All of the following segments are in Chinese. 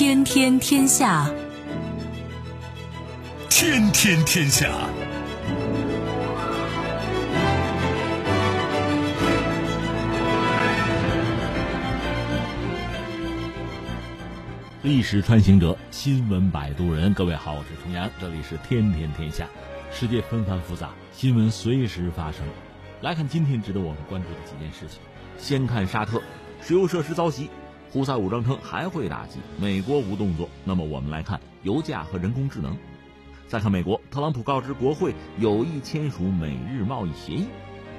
天天天下，天天天下。历史穿行者，新闻摆渡人。各位好，我是重阳，这里是天天天下。世界纷繁复杂，新闻随时发生。来看今天值得我们关注的几件事情。先看沙特，石油设施遭袭，胡塞武装称还会打击，美国无动作。那么我们来看油价和人工智能。再看美国，特朗普告知国会有意签署美日贸易协议。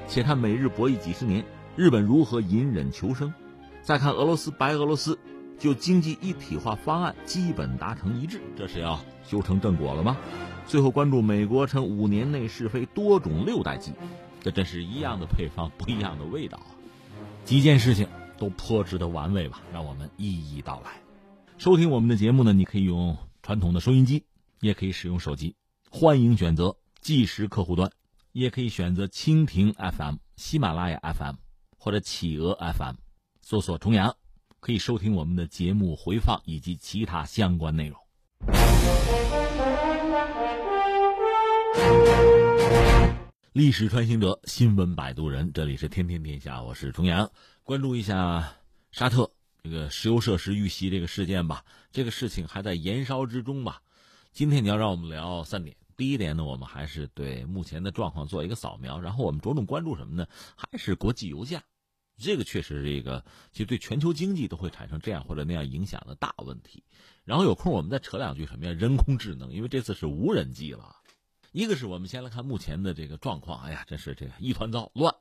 且看美日博弈几十年，日本如何隐忍求生。再看俄罗斯，白俄罗斯。就经济一体化方案基本达成一致，这是要修成正果了吗？最后关注美国称五年内试飞多种六代机，这真是一样的配方不一样的味道啊！几件事情都颇值得玩味吧？让我们一一道来。收听我们的节目呢，你可以用传统的收音机，也可以使用手机，欢迎选择即时客户端，也可以选择蜻蜓 FM、喜马拉雅 FM 或者企鹅 FM，搜索重阳。可以收听我们的节目回放以及其他相关内容。历史穿行者，新闻摆渡人，这里是天天天下，我是重阳。关注一下沙特这个石油设施遇袭这个事件吧。这个事情还在燃烧之中吧。今天你要让我们聊三点，第一点呢，我们还是对目前的状况做一个扫描，然后我们着重关注什么呢？还是国际油价。这个确实是一个，其实对全球经济都会产生这样或者那样影响的大问题。然后有空我们再扯两句什么呀？人工智能，因为这次是无人机了。一个是我们先来看目前的这个状况，哎呀，真是这个一团糟乱。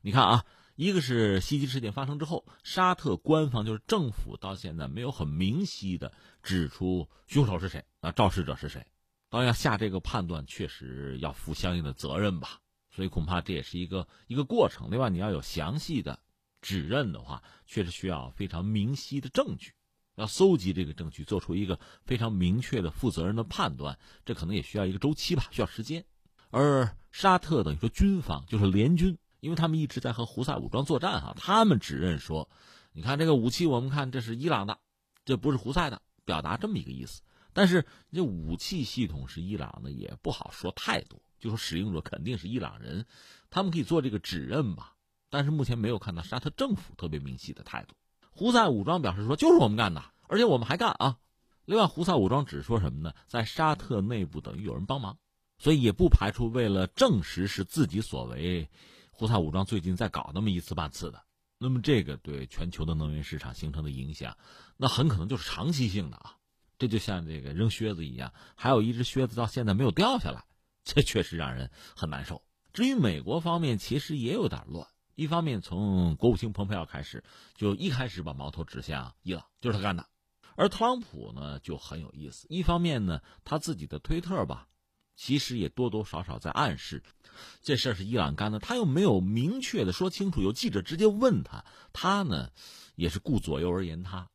你看啊，一个是袭击事件发生之后，沙特官方就是政府到现在没有很明晰的指出凶手是谁啊，肇事者是谁。当然要下这个判断，确实要负相应的责任吧。所以恐怕这也是一个一个过程。另外，你要有详细的。指认的话，确实需要非常明晰的证据，要搜集这个证据，做出一个非常明确的、负责任的判断，这可能也需要一个周期吧，需要时间。而沙特等于说军方就是联军，因为他们一直在和胡塞武装作战哈，他们指认说，你看这个武器，我们看这是伊朗的，这不是胡塞的，表达这么一个意思。但是这武器系统是伊朗的，也不好说太多，就说使用者肯定是伊朗人，他们可以做这个指认吧。但是目前没有看到沙特政府特别明晰的态度。胡塞武装表示说，就是我们干的，而且我们还干啊。另外，胡塞武装只说什么呢？在沙特内部等于有人帮忙，所以也不排除为了证实是自己所为，胡塞武装最近在搞那么一次半次的。那么这个对全球的能源市场形成的影响，那很可能就是长期性的啊。这就像这个扔靴子一样，还有一只靴子到现在没有掉下来，这确实让人很难受。至于美国方面，其实也有点乱。一方面，从国务卿蓬佩奥开始，就一开始把矛头指向伊朗，就是他干的；而特朗普呢，就很有意思。一方面呢，他自己的推特吧，其实也多多少少在暗示，这事儿是伊朗干的。他又没有明确的说清楚。有记者直接问他，他呢，也是顾左右而言他，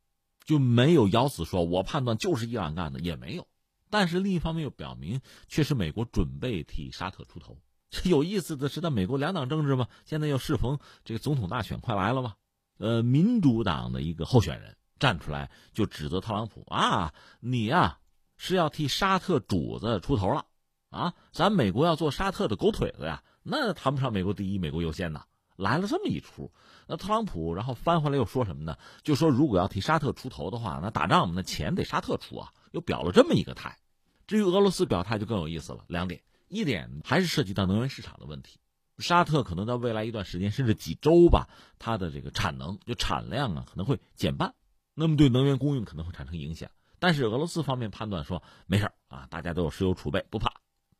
就没有咬死说“我判断就是伊朗干的”，也没有。但是另一方面又表明，确实美国准备替沙特出头。有意思的是，在美国两党政治嘛，现在又适逢这个总统大选快来了嘛，呃，民主党的一个候选人站出来就指责特朗普啊，你呀是要替沙特主子出头了啊，咱美国要做沙特的狗腿子呀，那谈不上美国第一、美国优先呐，来了这么一出。那特朗普然后翻回来又说什么呢？就说如果要替沙特出头的话，那打仗嘛，那钱得沙特出啊，又表了这么一个态。至于俄罗斯表态就更有意思了，两点。一点还是涉及到能源市场的问题，沙特可能在未来一段时间甚至几周吧，它的这个产能就产量啊可能会减半，那么对能源供应可能会产生影响。但是俄罗斯方面判断说没事儿啊，大家都有石油储备，不怕。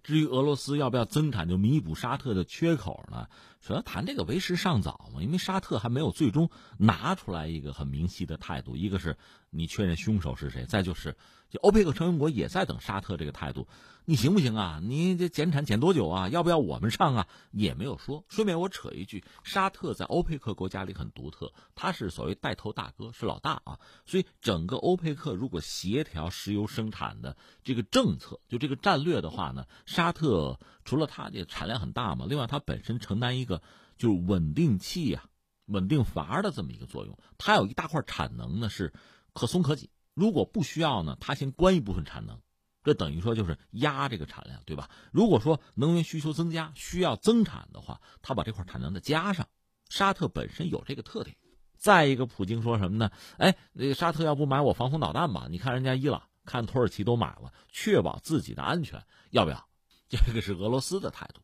至于俄罗斯要不要增产就弥补沙特的缺口呢？主要谈这个为时尚早嘛，因为沙特还没有最终拿出来一个很明晰的态度。一个是你确认凶手是谁，再就是就欧佩克成员国也在等沙特这个态度。你行不行啊？你这减产减多久啊？要不要我们上啊？也没有说。顺便我扯一句，沙特在欧佩克国家里很独特，他是所谓带头大哥，是老大啊。所以整个欧佩克如果协调石油生产的这个政策，就这个战略的话呢，沙特除了它这产量很大嘛，另外它本身承担一个就是稳定器啊、稳定阀的这么一个作用。它有一大块产能呢是可松可紧，如果不需要呢，它先关一部分产能，这等于说就是压这个产量，对吧？如果说能源需求增加，需要增产的话，他把这块产能再加上。沙特本身有这个特点。再一个，普京说什么呢？哎，那个沙特要不买我防空导弹吧？你看人家伊朗、看土耳其都买了，确保自己的安全，要不要？这个是俄罗斯的态度。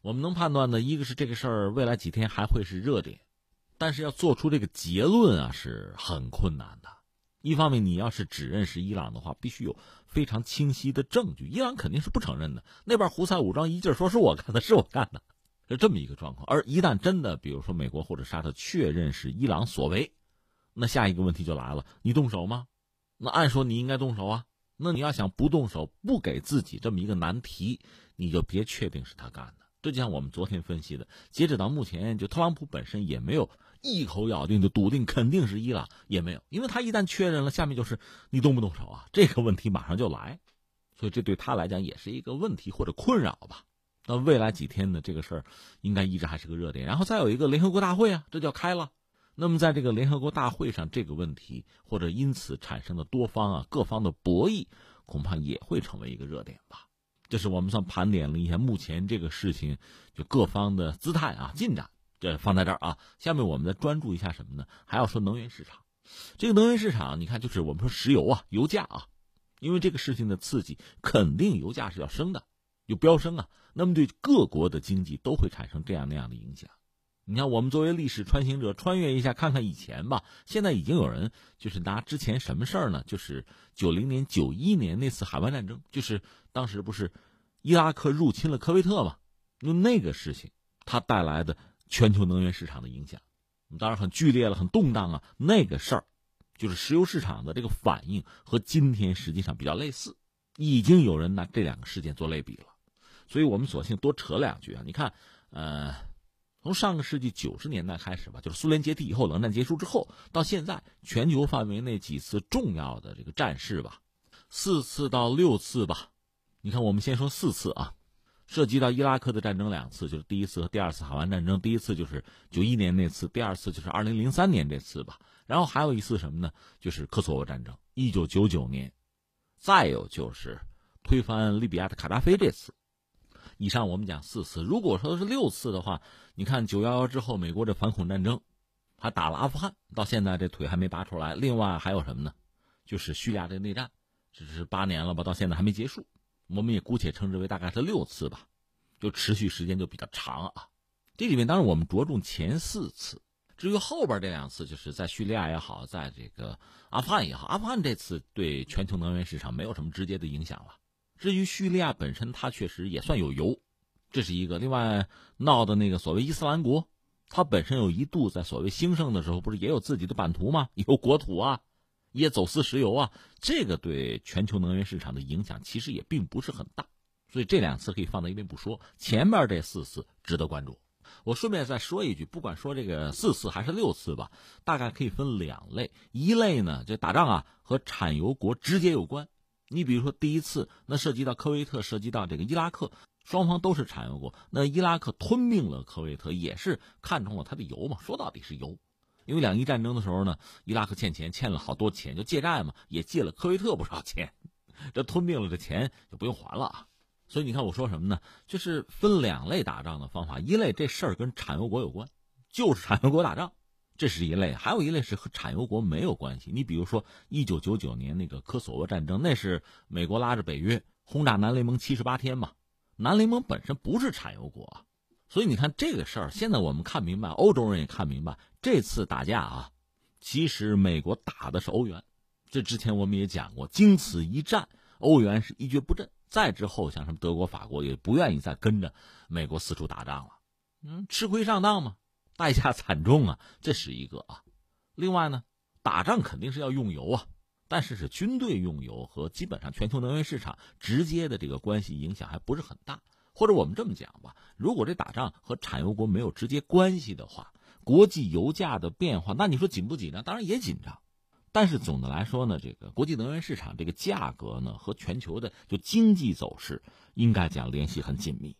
我们能判断的一个是这个事儿未来几天还会是热点，但是要做出这个结论啊是很困难的。一方面，你要是只认识伊朗的话，必须有非常清晰的证据，伊朗肯定是不承认的。那边胡塞武装一劲说是我干的，是我干的。是这么一个状况，而一旦真的，比如说美国或者沙特确认是伊朗所为，那下一个问题就来了：你动手吗？那按说你应该动手啊。那你要想不动手，不给自己这么一个难题，你就别确定是他干的。这就像我们昨天分析的，截止到目前，就特朗普本身也没有一口咬定就笃定肯定是伊朗，也没有，因为他一旦确认了，下面就是你动不动手啊？这个问题马上就来，所以这对他来讲也是一个问题或者困扰吧。那未来几天呢？这个事儿应该一直还是个热点。然后再有一个联合国大会啊，这叫开了。那么在这个联合国大会上，这个问题或者因此产生的多方啊各方的博弈，恐怕也会成为一个热点吧。这是我们算盘点了一下目前这个事情就各方的姿态啊进展，这放在这儿啊。下面我们再专注一下什么呢？还要说能源市场。这个能源市场，你看就是我们说石油啊，油价啊，因为这个事情的刺激，肯定油价是要升的。有飙升啊，那么对各国的经济都会产生这样那样的影响。你看，我们作为历史穿行者，穿越一下看看以前吧。现在已经有人就是拿之前什么事儿呢？就是九零年、九一年那次海湾战争，就是当时不是伊拉克入侵了科威特嘛？用那个事情，它带来的全球能源市场的影响，当然很剧烈了，很动荡啊。那个事儿，就是石油市场的这个反应和今天实际上比较类似，已经有人拿这两个事件做类比了。所以我们索性多扯两句啊！你看，呃，从上个世纪九十年代开始吧，就是苏联解体以后，冷战结束之后，到现在，全球范围内几次重要的这个战事吧，四次到六次吧。你看，我们先说四次啊，涉及到伊拉克的战争两次，就是第一次和第二次海湾战争。第一次就是九一年那次，第二次就是二零零三年这次吧。然后还有一次什么呢？就是科索沃战争，一九九九年。再有就是推翻利比亚的卡扎菲这次。以上我们讲四次，如果说是六次的话，你看九幺幺之后，美国这反恐战争，还打了阿富汗，到现在这腿还没拔出来。另外还有什么呢？就是叙利亚的内战，这是八年了吧，到现在还没结束。我们也姑且称之为大概是六次吧，就持续时间就比较长啊。这里面当然我们着重前四次，至于后边这两次，就是在叙利亚也好，在这个阿富汗也好，阿富汗这次对全球能源市场没有什么直接的影响了。至于叙利亚本身，它确实也算有油，这是一个。另外闹的那个所谓伊斯兰国，它本身有一度在所谓兴盛的时候，不是也有自己的版图吗？有国土啊，也走私石油啊，这个对全球能源市场的影响其实也并不是很大。所以这两次可以放在一边不说，前面这四次值得关注。我顺便再说一句，不管说这个四次还是六次吧，大概可以分两类，一类呢，这打仗啊和产油国直接有关。你比如说，第一次那涉及到科威特，涉及到这个伊拉克，双方都是产油国。那伊拉克吞并了科威特，也是看中了它的油嘛？说到底是油，因为两伊战争的时候呢，伊拉克欠钱，欠了好多钱，就借债嘛，也借了科威特不少钱。这吞并了，的钱就不用还了啊。所以你看我说什么呢？就是分两类打仗的方法，一类这事儿跟产油国有关，就是产油国打仗。这是一类，还有一类是和产油国没有关系。你比如说，一九九九年那个科索沃战争，那是美国拉着北约轰炸南联盟七十八天嘛。南联盟本身不是产油国，所以你看这个事儿，现在我们看明白，欧洲人也看明白，这次打架啊，其实美国打的是欧元。这之前我们也讲过，经此一战，欧元是一蹶不振。再之后，像什么德国、法国也不愿意再跟着美国四处打仗了，嗯，吃亏上当嘛。代价惨重啊，这是一个啊。另外呢，打仗肯定是要用油啊，但是是军队用油和基本上全球能源市场直接的这个关系影响还不是很大。或者我们这么讲吧，如果这打仗和产油国没有直接关系的话，国际油价的变化，那你说紧不紧张？当然也紧张。但是总的来说呢，这个国际能源市场这个价格呢和全球的就经济走势应该讲联系很紧密。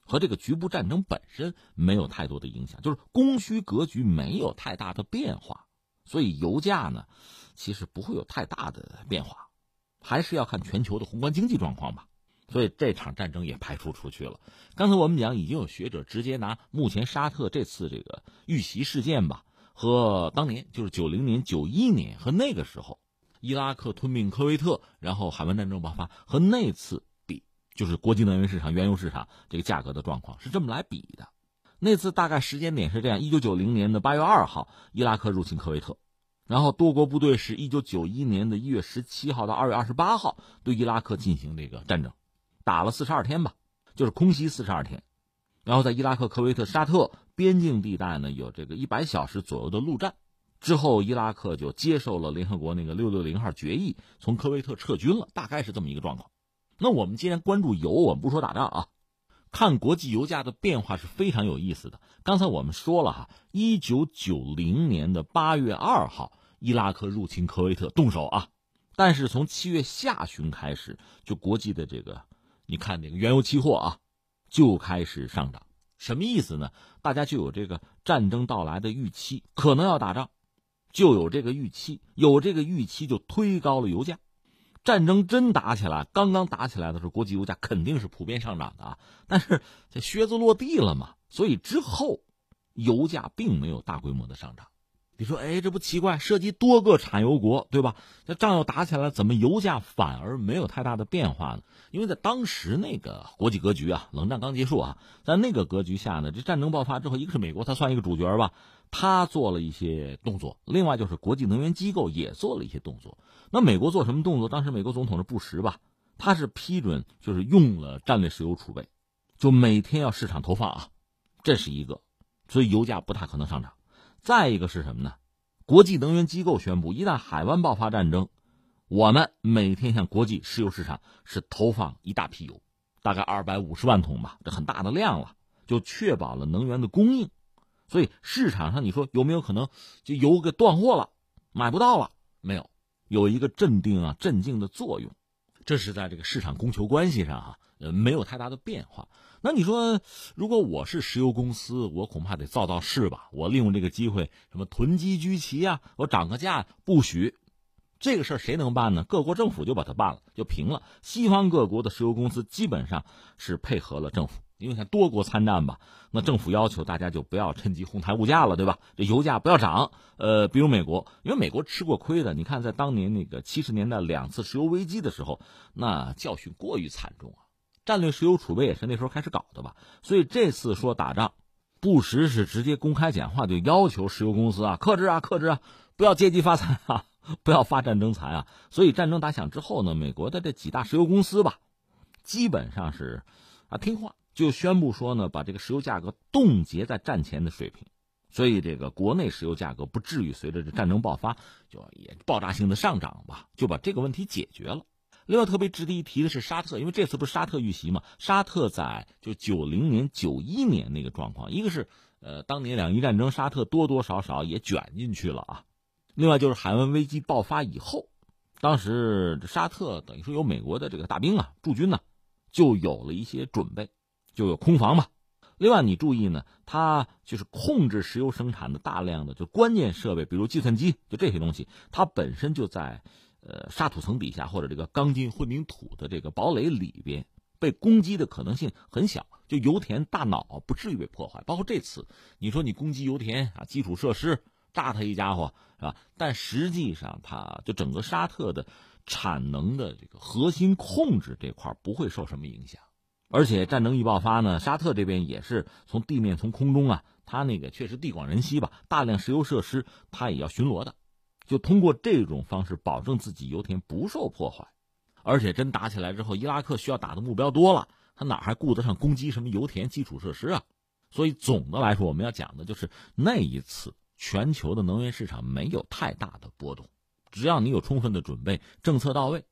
和这个局部战争本身没有太多的影响，就是供需格局没有太大的变化，所以油价呢，其实不会有太大的变化，还是要看全球的宏观经济状况吧。所以这场战争也排除出去了。刚才我们讲，已经有学者直接拿目前沙特这次这个遇袭事件吧，和当年就是九零年、九一年和那个时候伊拉克吞并科威特，然后海湾战争爆发和那次比，就是国际能源市场、原油市场这个价格的状况是这么来比的。那次大概时间点是这样：一九九零年的八月二号，伊拉克入侵科威特，然后多国部队是一九九一年的一月十七号到二月二十八号对伊拉克进行这个战争。打了四十二天吧，就是空袭四十二天，然后在伊拉克科威特沙特边境地带呢，有这个一百小时左右的陆战，之后伊拉克就接受了联合国那个六六零号决议，从科威特撤军了，大概是这么一个状况。那我们既然关注油，我们不说打仗啊，看国际油价的变化是非常有意思的。刚才我们说了哈，一九九零年的八月二号，伊拉克入侵科威特动手啊，但是从七月下旬开始，就国际的这个。你看那个原油期货啊，就开始上涨，什么意思呢？大家就有这个战争到来的预期，可能要打仗，就有这个预期，有这个预期就推高了油价。战争真打起来，刚刚打起来的时候，国际油价肯定是普遍上涨的啊。但是这靴子落地了嘛，所以之后油价并没有大规模的上涨。你说，哎，这不奇怪？涉及多个产油国，对吧？这仗要打起来，怎么油价反而没有太大的变化呢？因为在当时那个国际格局啊，冷战刚结束啊，在那个格局下呢，这战争爆发之后，一个是美国，它算一个主角吧，他做了一些动作；另外就是国际能源机构也做了一些动作。那美国做什么动作？当时美国总统是布什吧，他是批准就是用了战略石油储备，就每天要市场投放啊，这是一个，所以油价不太可能上涨。再一个是什么呢？国际能源机构宣布，一旦海湾爆发战争，我们每天向国际石油市场是投放一大批油，大概二百五十万桶吧，这很大的量了，就确保了能源的供应。所以市场上你说有没有可能就油给断货了，买不到了？没有，有一个镇定啊、镇静的作用。这是在这个市场供求关系上哈，呃，没有太大的变化。那你说，如果我是石油公司，我恐怕得造造势吧？我利用这个机会，什么囤积居奇啊，我涨个价，不许。这个事儿谁能办呢？各国政府就把它办了，就平了。西方各国的石油公司基本上是配合了政府，因为像多国参战吧，那政府要求大家就不要趁机哄抬物价了，对吧？这油价不要涨。呃，比如美国，因为美国吃过亏的，你看在当年那个七十年代两次石油危机的时候，那教训过于惨重啊。战略石油储备也是那时候开始搞的吧，所以这次说打仗，布什是直接公开讲话，就要求石油公司啊克制啊克制啊，不要借机发财啊，不要发战争财啊。所以战争打响之后呢，美国的这几大石油公司吧，基本上是啊听话，就宣布说呢，把这个石油价格冻结在战前的水平，所以这个国内石油价格不至于随着这战争爆发就也爆炸性的上涨吧，就把这个问题解决了。另外特别值得一提的是沙特，因为这次不是沙特遇袭嘛？沙特在就九零年、九一年那个状况，一个是呃当年两伊战争，沙特多多少少也卷进去了啊。另外就是海湾危机爆发以后，当时沙特等于说有美国的这个大兵啊驻军呢，就有了一些准备，就有空防嘛。另外你注意呢，它就是控制石油生产的大量的就关键设备，比如计算机，就这些东西，它本身就在。呃，沙土层底下或者这个钢筋混凝土的这个堡垒里边，被攻击的可能性很小，就油田大脑不至于被破坏。包括这次，你说你攻击油田啊，基础设施炸他一家伙是吧？但实际上，它就整个沙特的产能的这个核心控制这块不会受什么影响。而且战争一爆发呢，沙特这边也是从地面、从空中啊，它那个确实地广人稀吧，大量石油设施它也要巡逻的。就通过这种方式保证自己油田不受破坏，而且真打起来之后，伊拉克需要打的目标多了，他哪还顾得上攻击什么油田基础设施啊？所以总的来说，我们要讲的就是那一次全球的能源市场没有太大的波动，只要你有充分的准备，政策到位，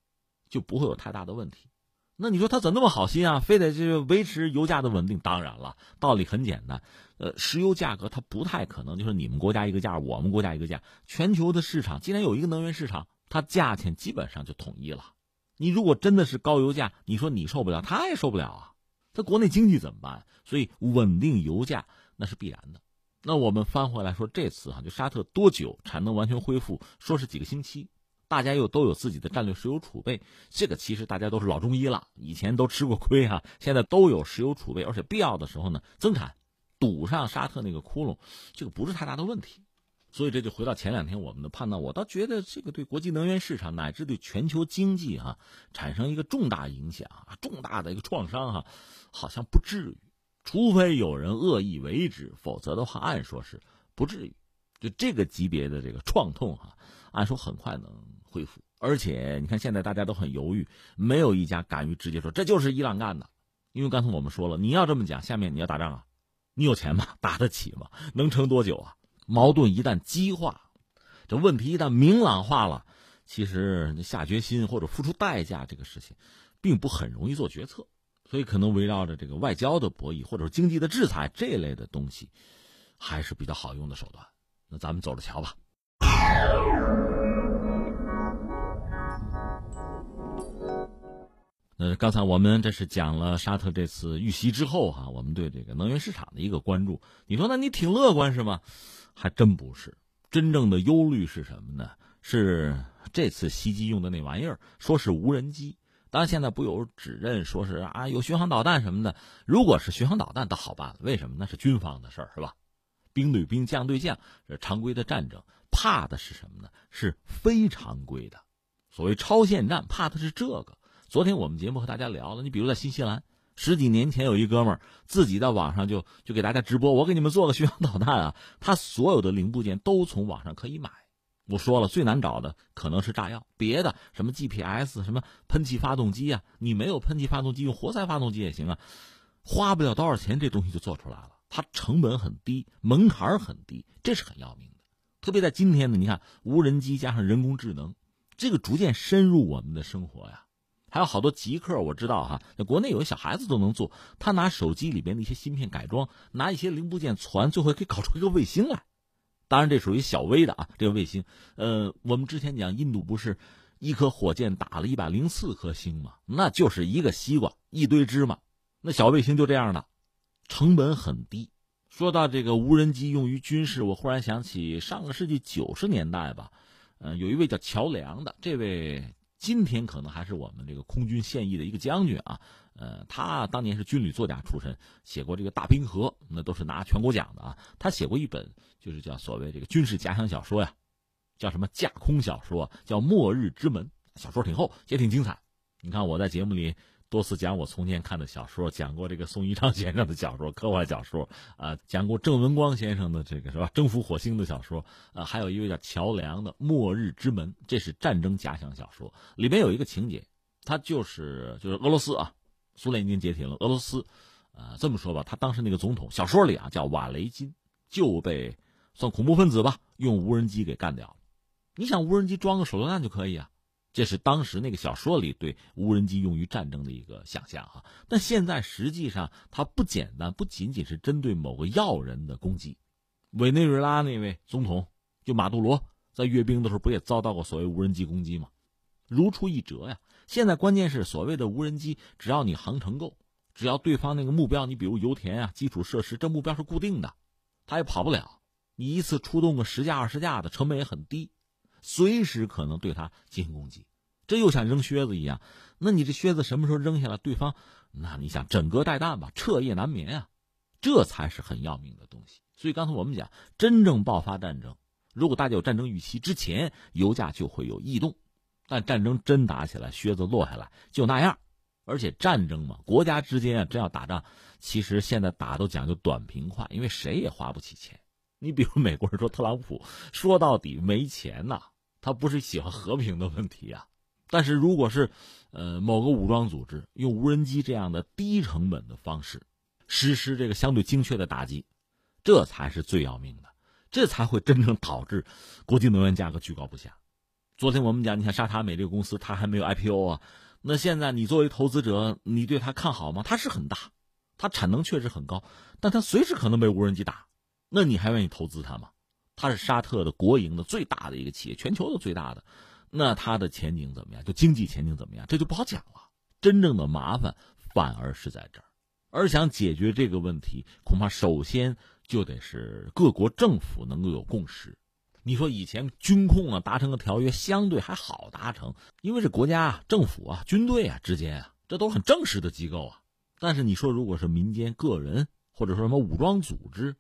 就不会有太大的问题。那你说他怎么那么好心啊？非得就维持油价的稳定？当然了，道理很简单。呃，石油价格它不太可能就是你们国家一个价，我们国家一个价。全球的市场既然有一个能源市场，它价钱基本上就统一了。你如果真的是高油价，你说你受不了，他也受不了啊。他国内经济怎么办？所以稳定油价那是必然的。那我们翻回来说，这次哈，就沙特多久产能完全恢复？说是几个星期，大家又都有自己的战略石油储备，这个其实大家都是老中医了，以前都吃过亏哈，现在都有石油储备，而且必要的时候呢增产，堵上沙特那个窟窿，这个不是太大的问题。所以这就回到前两天我们的判断，我倒觉得这个对国际能源市场乃至对全球经济哈产生一个重大影响，重大的一个创伤哈，好像不至于，除非有人恶意为之，否则的话按说是不至于。就这个级别的这个创痛哈，按说很快能恢复。而且你看现在大家都很犹豫，没有一家敢于直接说这就是伊朗干的，因为刚才我们说了，你要这么讲，下面你要打仗啊，你有钱吗？打得起吗？能撑多久啊？矛盾一旦激化，这问题一旦明朗化了，其实下决心或者付出代价这个事情，并不很容易做决策，所以可能围绕着这个外交的博弈或者经济的制裁这类的东西，还是比较好用的手段。那咱们走着瞧吧。呃，刚才我们这是讲了沙特这次遇袭之后哈，我们对这个能源市场的一个关注。你说那你挺乐观是吗？还真不是。真正的忧虑是什么呢？是这次袭击用的那玩意儿，说是无人机。当然现在不有指认说是啊有巡航导弹什么的。如果是巡航导弹倒好办了，为什么？那是军方的事儿是吧？兵对兵，将对将，是常规的战争。怕的是什么呢？是非常规的，所谓超限战，怕的是这个。昨天我们节目和大家聊了，你比如在新西兰，十几年前有一哥们儿自己在网上就就给大家直播，我给你们做个巡航导弹啊，他所有的零部件都从网上可以买。我说了，最难找的可能是炸药，别的什么 GPS、什么喷气发动机啊，你没有喷气发动机，用活塞发动机也行啊，花不了多少钱，这东西就做出来了。它成本很低，门槛很低，这是很要命的。特别在今天呢，你看无人机加上人工智能，这个逐渐深入我们的生活呀。还有好多极客，我知道哈，那国内有些小孩子都能做。他拿手机里边的一些芯片改装，拿一些零部件攒，最后可以搞出一个卫星来。当然，这属于小微的啊。这个卫星，呃，我们之前讲印度不是一颗火箭打了一百零四颗星吗？那就是一个西瓜一堆芝麻。那小卫星就这样的，成本很低。说到这个无人机用于军事，我忽然想起上个世纪九十年代吧，嗯，有一位叫乔梁的这位。今天可能还是我们这个空军现役的一个将军啊，呃，他当年是军旅作家出身，写过这个《大冰河》，那都是拿全国奖的啊。他写过一本，就是叫所谓这个军事假想小说呀，叫什么架空小说，叫《末日之门》，小说挺厚，也挺精彩。你看我在节目里。多次讲我从前看的小说，讲过这个宋一昌先生的小说，科幻小说啊，讲过郑文光先生的这个是吧？征服火星的小说啊，还有一位叫乔梁的《末日之门》，这是战争假想小说。里面有一个情节，他就是就是俄罗斯啊，苏联已经解体了，俄罗斯，呃，这么说吧，他当时那个总统，小说里啊叫瓦雷金，就被算恐怖分子吧，用无人机给干掉了。你想无人机装个手榴弹就可以啊？这是当时那个小说里对无人机用于战争的一个想象哈，但现在实际上它不简单，不仅仅是针对某个要人的攻击。委内瑞拉那位总统就马杜罗在阅兵的时候不也遭到过所谓无人机攻击吗？如出一辙呀！现在关键是所谓的无人机，只要你航程够，只要对方那个目标，你比如油田啊、基础设施，这目标是固定的，他也跑不了。你一次出动个十架二十架的，成本也很低。随时可能对他进行攻击，这又像扔靴子一样。那你这靴子什么时候扔下来？对方，那你想枕戈待旦吧，彻夜难眠啊，这才是很要命的东西。所以刚才我们讲，真正爆发战争，如果大家有战争预期之前，油价就会有异动。但战争真打起来，靴子落下来就那样。而且战争嘛，国家之间啊，真要打仗，其实现在打都讲究短平快，因为谁也花不起钱。你比如美国人说特朗普，说到底没钱呐，他不是喜欢和平的问题啊。但是如果是，呃，某个武装组织用无人机这样的低成本的方式，实施这个相对精确的打击，这才是最要命的，这才会真正导致国际能源价格居高不下。昨天我们讲，你看沙塔美这个公司，它还没有 IPO 啊，那现在你作为投资者，你对它看好吗？它是很大，它产能确实很高，但它随时可能被无人机打。那你还愿意投资它吗？它是沙特的国营的最大的一个企业，全球的最大的，那它的前景怎么样？就经济前景怎么样？这就不好讲了。真正的麻烦反而是在这儿，而想解决这个问题，恐怕首先就得是各国政府能够有共识。你说以前军控啊达成个条约相对还好达成，因为是国家、政府啊、军队啊之间啊，这都是很正式的机构啊。但是你说如果是民间个人或者说什么武装组织，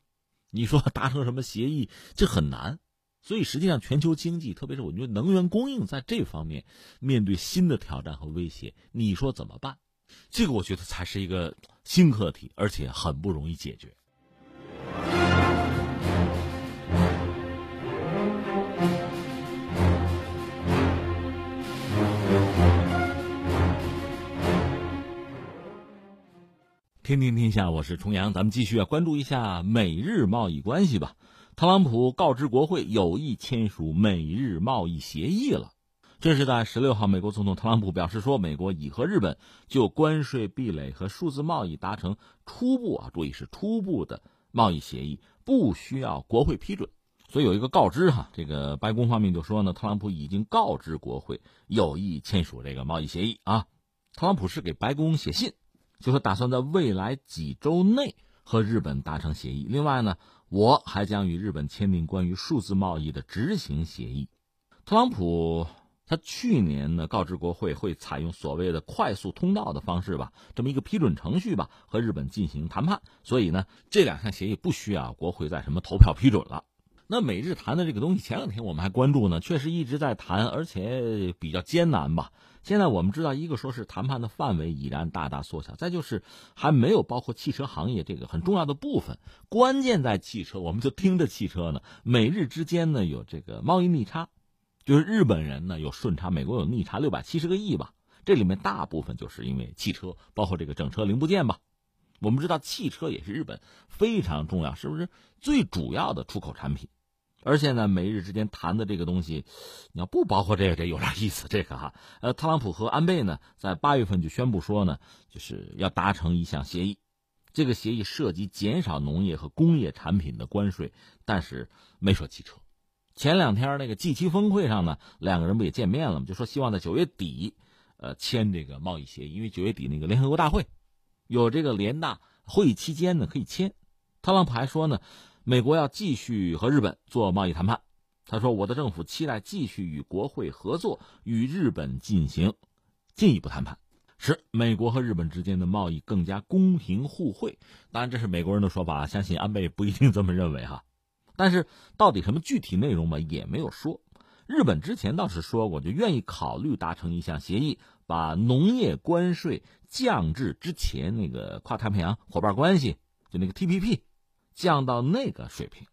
你说达成什么协议，这很难。所以实际上全球经济，特别是我觉得能源供应在这方面面对新的挑战和威胁，你说怎么办？这个我觉得才是一个新课题，而且很不容易解决。天天天下，我是重阳，咱们继续啊，关注一下美日贸易关系吧。特朗普告知国会有意签署美日贸易协议了。这是在十六号，美国总统特朗普表示说，美国已和日本就关税壁垒和数字贸易达成初步啊，注意是初步的贸易协议，不需要国会批准。所以有一个告知哈，这个白宫方面就说呢，特朗普已经告知国会有意签署这个贸易协议啊。特朗普是给白宫写信。就说打算在未来几周内和日本达成协议。另外呢，我还将与日本签订关于数字贸易的执行协议。特朗普他去年呢告知国会会采用所谓的快速通道的方式吧，这么一个批准程序吧，和日本进行谈判。所以呢，这两项协议不需要国会再什么投票批准了。那美日谈的这个东西，前两天我们还关注呢，确实一直在谈，而且比较艰难吧。现在我们知道，一个说是谈判的范围已然大大缩小，再就是还没有包括汽车行业这个很重要的部分。关键在汽车，我们就听着汽车呢。美日之间呢有这个贸易逆差，就是日本人呢有顺差，美国有逆差六百七十个亿吧。这里面大部分就是因为汽车，包括这个整车零部件吧。我们知道汽车也是日本非常重要，是不是最主要的出口产品？而且呢，美日之间谈的这个东西，你要不包括这个，这有点意思。这个哈，呃，特朗普和安倍呢，在八月份就宣布说呢，就是要达成一项协议。这个协议涉及减少农业和工业产品的关税，但是没说汽车。前两天那个 G 七峰会上呢，两个人不也见面了吗？就说希望在九月底，呃，签这个贸易协议，因为九月底那个联合国大会有这个联大会议期间呢，可以签。特朗普还说呢。美国要继续和日本做贸易谈判，他说：“我的政府期待继续与国会合作，与日本进行进一步谈判，使美国和日本之间的贸易更加公平互惠。”当然，这是美国人的说法，相信安倍不一定这么认为哈。但是，到底什么具体内容嘛，也没有说。日本之前倒是说过，就愿意考虑达成一项协议，把农业关税降至之前那个跨太平洋伙伴关系，就那个 T P P。降到那个水平，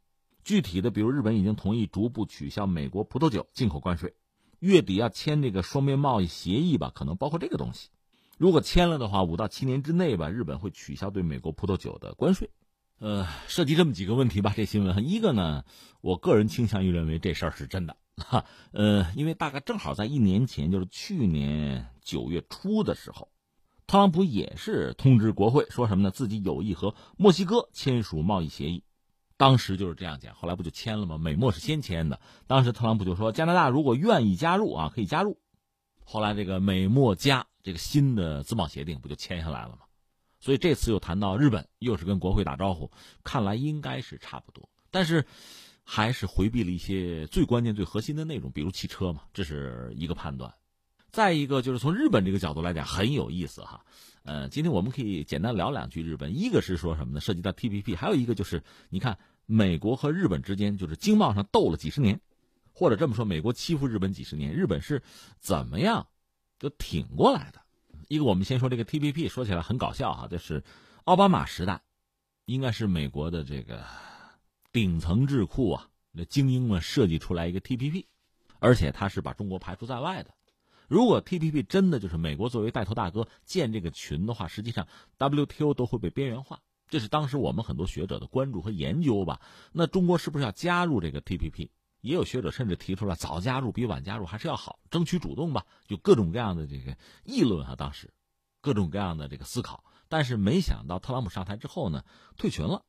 具体的，比如日本已经同意逐步取消美国葡萄酒进口关税，月底要签这个双边贸易协议吧，可能包括这个东西。如果签了的话，五到七年之内吧，日本会取消对美国葡萄酒的关税。呃，涉及这么几个问题吧，这新闻一个呢，我个人倾向于认为这事儿是真的，哈，呃，因为大概正好在一年前，就是去年九月初的时候。特朗普也是通知国会说什么呢？自己有意和墨西哥签署贸易协议，当时就是这样讲。后来不就签了吗？美墨是先签的。当时特朗普就说，加拿大如果愿意加入啊，可以加入。后来这个美墨加这个新的自贸协定不就签下来了吗？所以这次又谈到日本，又是跟国会打招呼，看来应该是差不多。但是还是回避了一些最关键、最核心的内容，比如汽车嘛，这是一个判断。再一个就是从日本这个角度来讲很有意思哈，呃，今天我们可以简单聊两句日本。一个是说什么呢？涉及到 T P P，还有一个就是你看美国和日本之间就是经贸上斗了几十年，或者这么说，美国欺负日本几十年，日本是怎么样就挺过来的？一个我们先说这个 T P P，说起来很搞笑哈，就是奥巴马时代，应该是美国的这个顶层智库啊，那精英们设计出来一个 T P P，而且他是把中国排除在外的。如果 T P P 真的就是美国作为带头大哥建这个群的话，实际上 W T O 都会被边缘化。这是当时我们很多学者的关注和研究吧。那中国是不是要加入这个 T P P？也有学者甚至提出了早加入比晚加入还是要好，争取主动吧。就各种各样的这个议论啊，当时各种各样的这个思考。但是没想到特朗普上台之后呢，退群了。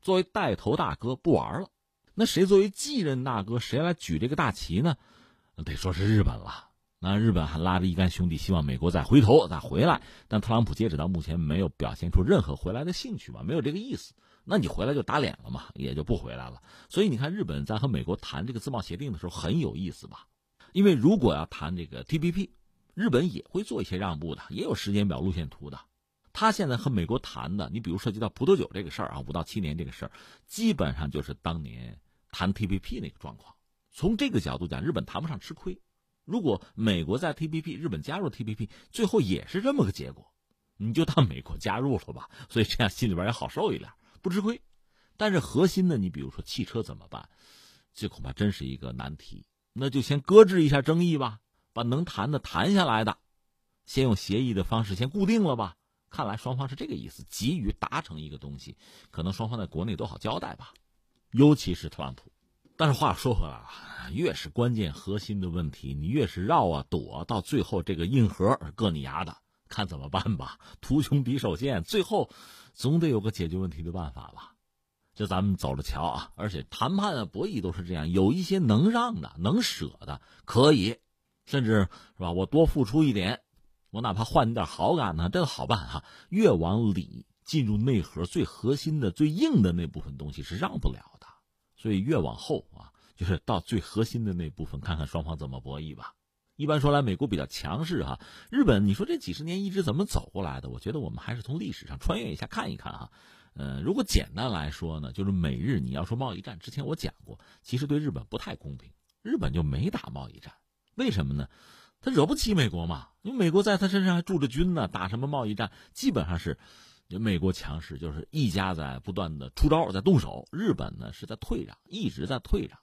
作为带头大哥不玩了，那谁作为继任大哥，谁来举这个大旗呢？得说是日本了。那日本还拉着一干兄弟，希望美国再回头再回来。但特朗普截止到目前没有表现出任何回来的兴趣嘛，没有这个意思。那你回来就打脸了嘛，也就不回来了。所以你看，日本在和美国谈这个自贸协定的时候很有意思吧？因为如果要谈这个 TPP，日本也会做一些让步的，也有时间表、路线图的。他现在和美国谈的，你比如涉及到葡萄酒这个事儿啊，五到七年这个事儿，基本上就是当年谈 TPP 那个状况。从这个角度讲，日本谈不上吃亏。如果美国在 TPP，日本加入 TPP，最后也是这么个结果，你就当美国加入了吧。所以这样心里边也好受一点，不吃亏。但是核心的，你比如说汽车怎么办？这恐怕真是一个难题。那就先搁置一下争议吧，把能谈的谈下来的，先用协议的方式先固定了吧。看来双方是这个意思，急于达成一个东西，可能双方在国内都好交代吧，尤其是特朗普。但是话说回来了，越是关键核心的问题，你越是绕啊躲，到最后这个硬核硌你牙的，看怎么办吧。图穷匕首现，最后总得有个解决问题的办法吧。就咱们走着瞧啊。而且谈判啊博弈都是这样，有一些能让的、能舍的可以，甚至是吧，我多付出一点。我哪怕换你点好感呢，这个好办哈。越往里进入内核，最核心的、最硬的那部分东西是让不了的。所以越往后啊，就是到最核心的那部分，看看双方怎么博弈吧。一般说来，美国比较强势哈。日本，你说这几十年一直怎么走过来的？我觉得我们还是从历史上穿越一下看一看哈。呃，如果简单来说呢，就是美日你要说贸易战，之前我讲过，其实对日本不太公平。日本就没打贸易战，为什么呢？他惹不起美国嘛，因为美国在他身上还驻着军呢，打什么贸易战？基本上是，美国强势，就是一家在不断的出招，在动手。日本呢是在退让，一直在退让。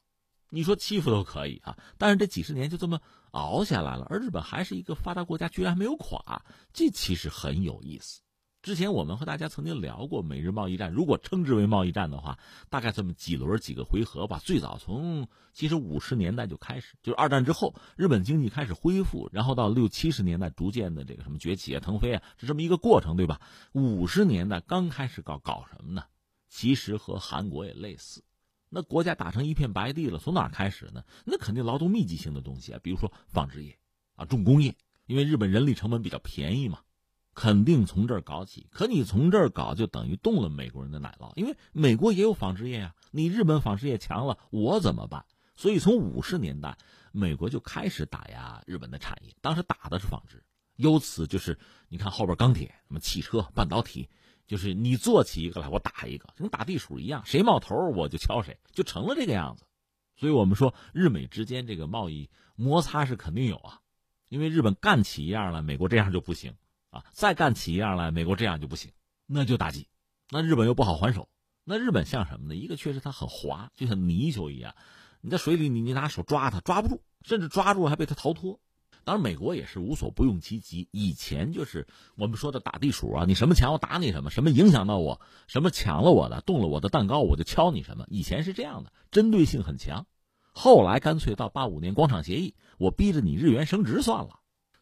你说欺负都可以啊，但是这几十年就这么熬下来了，而日本还是一个发达国家，居然没有垮，这其实很有意思。之前我们和大家曾经聊过美日贸易战，如果称之为贸易战的话，大概这么几轮几个回合吧。最早从其实五十年代就开始，就是二战之后，日本经济开始恢复，然后到六七十年代逐渐的这个什么崛起啊、腾飞啊，是这么一个过程，对吧？五十年代刚开始搞搞什么呢？其实和韩国也类似，那国家打成一片白地了，从哪开始呢？那肯定劳动密集型的东西啊，比如说纺织业啊、重工业，因为日本人力成本比较便宜嘛。肯定从这儿搞起，可你从这儿搞就等于动了美国人的奶酪，因为美国也有纺织业呀。你日本纺织业强了，我怎么办？所以从五十年代，美国就开始打压日本的产业，当时打的是纺织。由此就是你看后边钢铁、什么汽车、半导体，就是你做起一个来，我打一个，跟打地鼠一样，谁冒头我就敲谁，就成了这个样子。所以我们说日美之间这个贸易摩擦是肯定有啊，因为日本干起一样来，美国这样就不行。啊，再干起一样来，美国这样就不行，那就打击。那日本又不好还手。那日本像什么呢？一个确实它很滑，就像泥鳅一样。你在水里，你你拿手抓它，抓不住，甚至抓住还被它逃脱。当然，美国也是无所不用其极。以前就是我们说的打地鼠啊，你什么强我打你什么，什么影响到我，什么抢了我的，动了我的蛋糕，我就敲你什么。以前是这样的，针对性很强。后来干脆到八五年广场协议，我逼着你日元升值算了。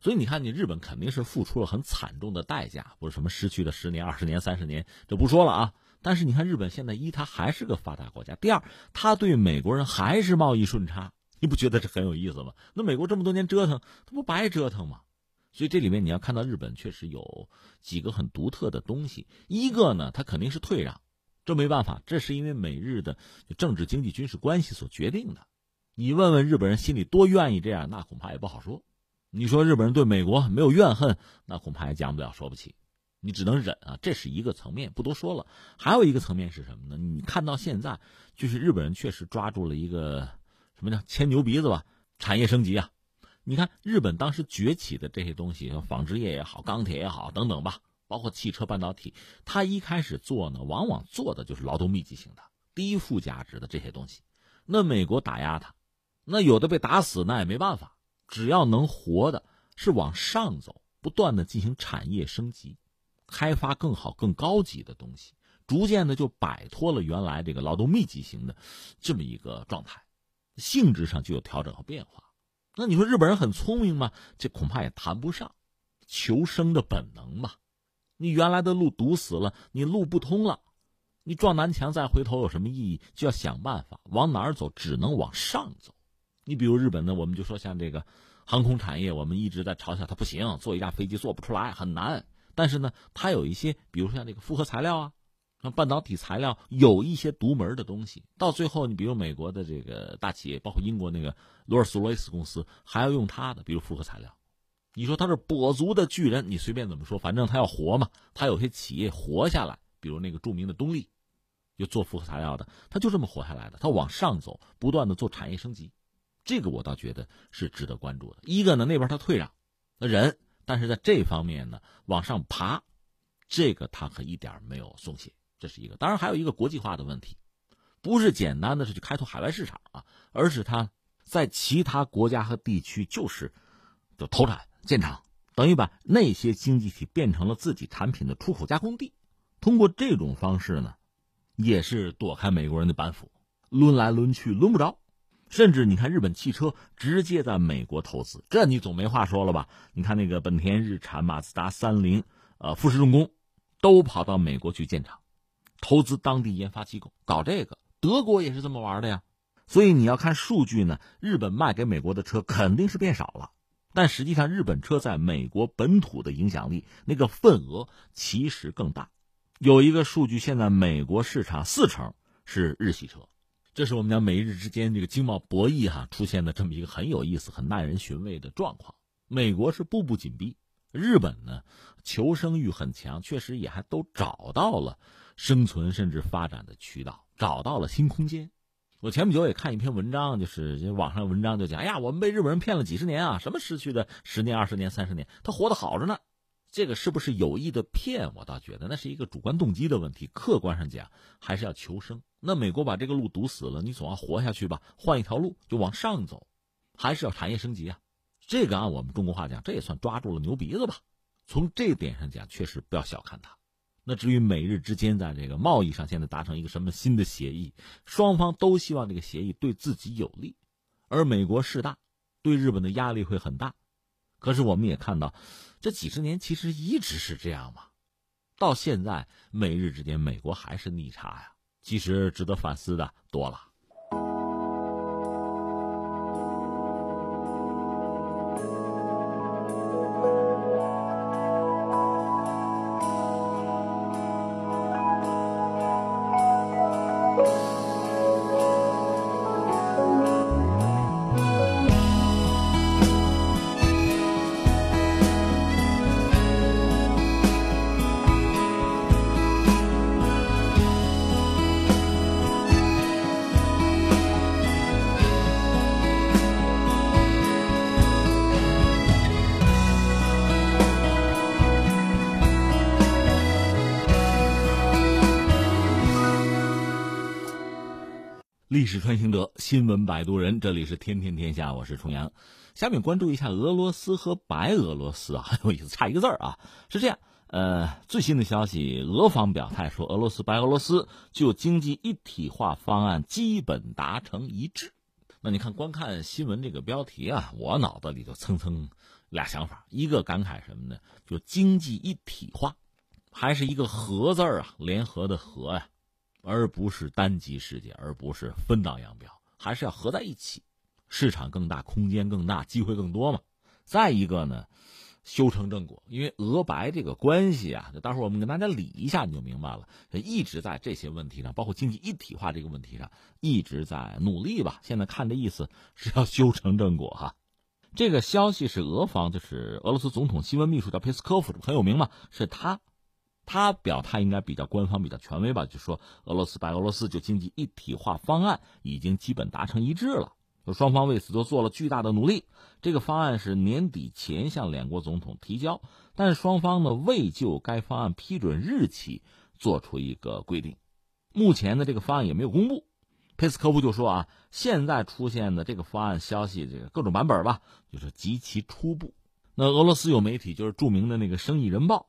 所以你看，你日本肯定是付出了很惨重的代价，不是什么失去了十年、二十年、三十年，就不说了啊。但是你看，日本现在一，它还是个发达国家；第二，它对美国人还是贸易顺差，你不觉得这很有意思吗？那美国这么多年折腾，它不白折腾吗？所以这里面你要看到日本确实有几个很独特的东西。一个呢，它肯定是退让，这没办法，这是因为美日的政治、经济、军事关系所决定的。你问问日本人心里多愿意这样，那恐怕也不好说。你说日本人对美国没有怨恨，那恐怕也讲不了说不起，你只能忍啊。这是一个层面，不多说了。还有一个层面是什么呢？你看到现在，就是日本人确实抓住了一个什么叫牵牛鼻子吧？产业升级啊！你看日本当时崛起的这些东西，纺织业也好，钢铁也好，等等吧，包括汽车、半导体，他一开始做呢，往往做的就是劳动密集型的、低附加值的这些东西。那美国打压他，那有的被打死，那也没办法。只要能活的，是往上走，不断的进行产业升级，开发更好、更高级的东西，逐渐的就摆脱了原来这个劳动密集型的这么一个状态，性质上就有调整和变化。那你说日本人很聪明吗？这恐怕也谈不上，求生的本能吧。你原来的路堵死了，你路不通了，你撞南墙再回头有什么意义？就要想办法往哪儿走，只能往上走。你比如日本呢，我们就说像这个航空产业，我们一直在嘲笑它不行，做一架飞机做不出来，很难。但是呢，它有一些，比如说像这个复合材料啊，像半导体材料，有一些独门的东西。到最后，你比如美国的这个大企业，包括英国那个罗尔斯罗伊斯公司，还要用它的，比如复合材料。你说它是跛足的巨人，你随便怎么说，反正它要活嘛。它有些企业活下来，比如那个著名的东丽，就做复合材料的，它就这么活下来的。它往上走，不断的做产业升级，这个我倒觉得是值得关注的。一个呢，那边他退让，那人，但是在这方面呢，往上爬，这个他可一点没有松懈，这是一个。当然还有一个国际化的问题，不是简单的是去开拓海外市场啊，而是他在其他国家和地区就是就投产。建厂等于把那些经济体变成了自己产品的出口加工地，通过这种方式呢，也是躲开美国人的板斧，抡来抡去抡不着，甚至你看日本汽车直接在美国投资，这你总没话说了吧？你看那个本田、日产、马自达、三菱、呃富士重工，都跑到美国去建厂，投资当地研发机构搞这个。德国也是这么玩的呀，所以你要看数据呢，日本卖给美国的车肯定是变少了。但实际上，日本车在美国本土的影响力那个份额其实更大。有一个数据，现在美国市场四成是日系车，这是我们讲美日之间这个经贸博弈哈出现的这么一个很有意思、很耐人寻味的状况。美国是步步紧逼，日本呢求生欲很强，确实也还都找到了生存甚至发展的渠道，找到了新空间。我前不久也看一篇文章，就是网上文章就讲，哎呀，我们被日本人骗了几十年啊，什么失去的十年、二十年、三十年，他活得好着呢。这个是不是有意的骗？我倒觉得那是一个主观动机的问题。客观上讲，还是要求生。那美国把这个路堵死了，你总要活下去吧？换一条路就往上走，还是要产业升级啊？这个按我们中国话讲，这也算抓住了牛鼻子吧？从这点上讲，确实不要小看它。那至于美日之间在这个贸易上现在达成一个什么新的协议，双方都希望这个协议对自己有利，而美国势大，对日本的压力会很大。可是我们也看到，这几十年其实一直是这样嘛，到现在美日之间，美国还是逆差呀。其实值得反思的多了。历史穿行者，新闻摆渡人，这里是天天天下，我是重阳。下面关注一下俄罗斯和白俄罗斯啊，很有意思，差一个字儿啊。是这样，呃，最新的消息，俄方表态说，俄罗斯、白俄罗斯就经济一体化方案基本达成一致。那你看，光看新闻这个标题啊，我脑子里就蹭蹭俩想法，一个感慨什么呢？就经济一体化，还是一个合字儿啊，联合的合呀。而不是单极世界，而不是分道扬镳，还是要合在一起，市场更大，空间更大，机会更多嘛。再一个呢，修成正果，因为俄白这个关系啊，待会儿我们跟大家理一下，你就明白了。一直在这些问题上，包括经济一体化这个问题上，一直在努力吧。现在看这意思是要修成正果哈。这个消息是俄方，就是俄罗斯总统新闻秘书叫佩斯科夫，很有名嘛，是他。他表态应该比较官方、比较权威吧，就说俄罗斯、白俄罗斯就经济一体化方案已经基本达成一致了，就双方为此都做了巨大的努力。这个方案是年底前向两国总统提交，但双方呢未就该方案批准日期做出一个规定。目前的这个方案也没有公布。佩斯科夫就说啊，现在出现的这个方案消息，这个各种版本吧，就是极其初步。那俄罗斯有媒体，就是著名的那个《生意人报》。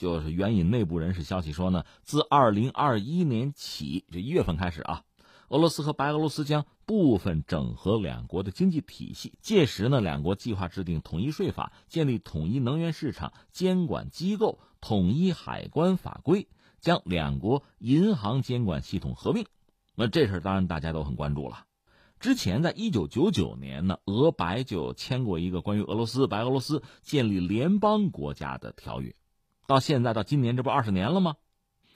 就是援引内部人士消息说呢，自二零二一年起，这一月份开始啊，俄罗斯和白俄罗斯将部分整合两国的经济体系。届时呢，两国计划制定统一税法，建立统一能源市场监管机构，统一海关法规，将两国银行监管系统合并。那这事儿当然大家都很关注了。之前在一九九九年呢，俄白就签过一个关于俄罗斯白俄罗斯建立联邦国家的条约，到现在到今年这不二十年了吗？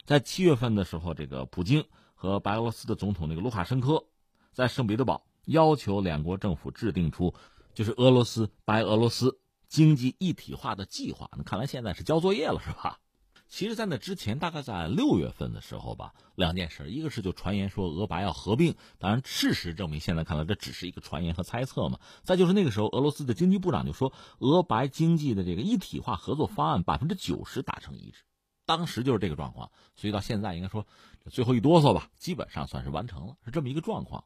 在七月份的时候，这个普京和白俄罗斯的总统那个卢卡申科在圣彼得堡要求两国政府制定出就是俄罗斯白俄罗斯经济一体化的计划。那看来现在是交作业了，是吧？其实，在那之前，大概在六月份的时候吧，两件事，一个是就传言说俄白要合并，当然事实证明，现在看来这只是一个传言和猜测嘛。再就是那个时候，俄罗斯的经济部长就说，俄白经济的这个一体化合作方案百分之九十达成一致，当时就是这个状况，所以到现在应该说最后一哆嗦吧，基本上算是完成了，是这么一个状况。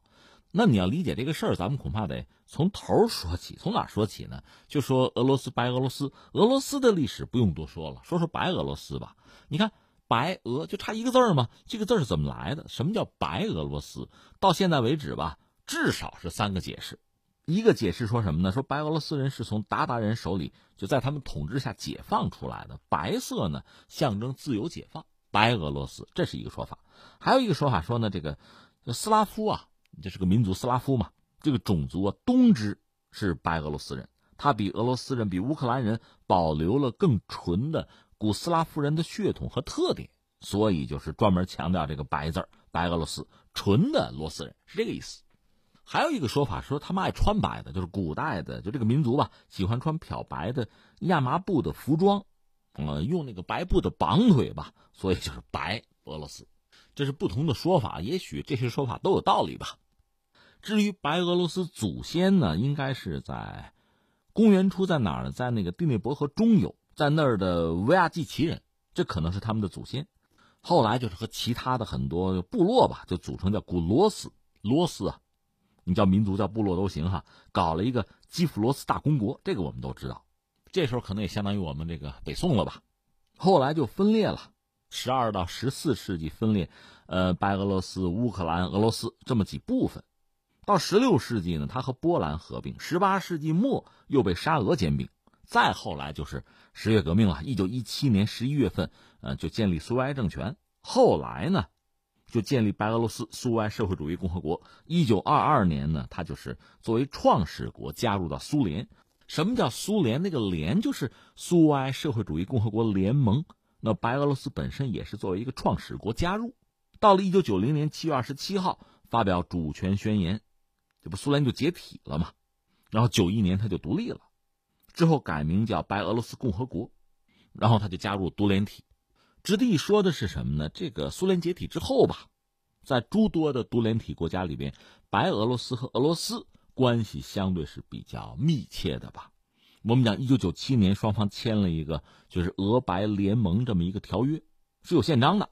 那你要理解这个事儿，咱们恐怕得从头说起。从哪说起呢？就说俄罗斯白俄罗斯，俄罗斯的历史不用多说了，说说白俄罗斯吧。你看白俄就差一个字儿嘛，这个字是怎么来的？什么叫白俄罗斯？到现在为止吧，至少是三个解释。一个解释说什么呢？说白俄罗斯人是从鞑靼人手里就在他们统治下解放出来的，白色呢象征自由解放，白俄罗斯这是一个说法。还有一个说法说呢，这个斯拉夫啊。这是个民族斯拉夫嘛？这个种族啊，东支是白俄罗斯人，他比俄罗斯人、比乌克兰人保留了更纯的古斯拉夫人的血统和特点，所以就是专门强调这个“白”字白俄罗斯纯的罗斯人是这个意思。还有一个说法说他们爱穿白的，就是古代的就这个民族吧，喜欢穿漂白的亚麻布的服装，呃，用那个白布的绑腿吧，所以就是白俄罗斯。这是不同的说法，也许这些说法都有道理吧。至于白俄罗斯祖先呢，应该是在公元初在哪儿呢？在那个第聂伯河中游，在那儿的维亚季奇人，这可能是他们的祖先。后来就是和其他的很多部落吧，就组成叫古罗斯罗斯啊，你叫民族叫部落都行哈。搞了一个基辅罗斯大公国，这个我们都知道。这时候可能也相当于我们这个北宋了吧。后来就分裂了，十二到十四世纪分裂，呃，白俄罗斯、乌克兰、俄罗斯这么几部分。到十六世纪呢，他和波兰合并；十八世纪末又被沙俄兼并；再后来就是十月革命了。一九一七年十一月份，呃，就建立苏维埃政权。后来呢，就建立白俄罗斯苏维埃社会主义共和国。一九二二年呢，他就是作为创始国加入到苏联。什么叫苏联？那个“联”就是苏维埃社会主义共和国联盟。那白俄罗斯本身也是作为一个创始国加入。到了一九九零年七月二十七号，发表主权宣言。这不苏联就解体了嘛，然后九一年他就独立了，之后改名叫白俄罗斯共和国，然后他就加入独联体。值得一说的是什么呢？这个苏联解体之后吧，在诸多的独联体国家里边，白俄罗斯和俄罗斯关系相对是比较密切的吧。我们讲一九九七年双方签了一个就是俄白联盟这么一个条约，是有宪章的。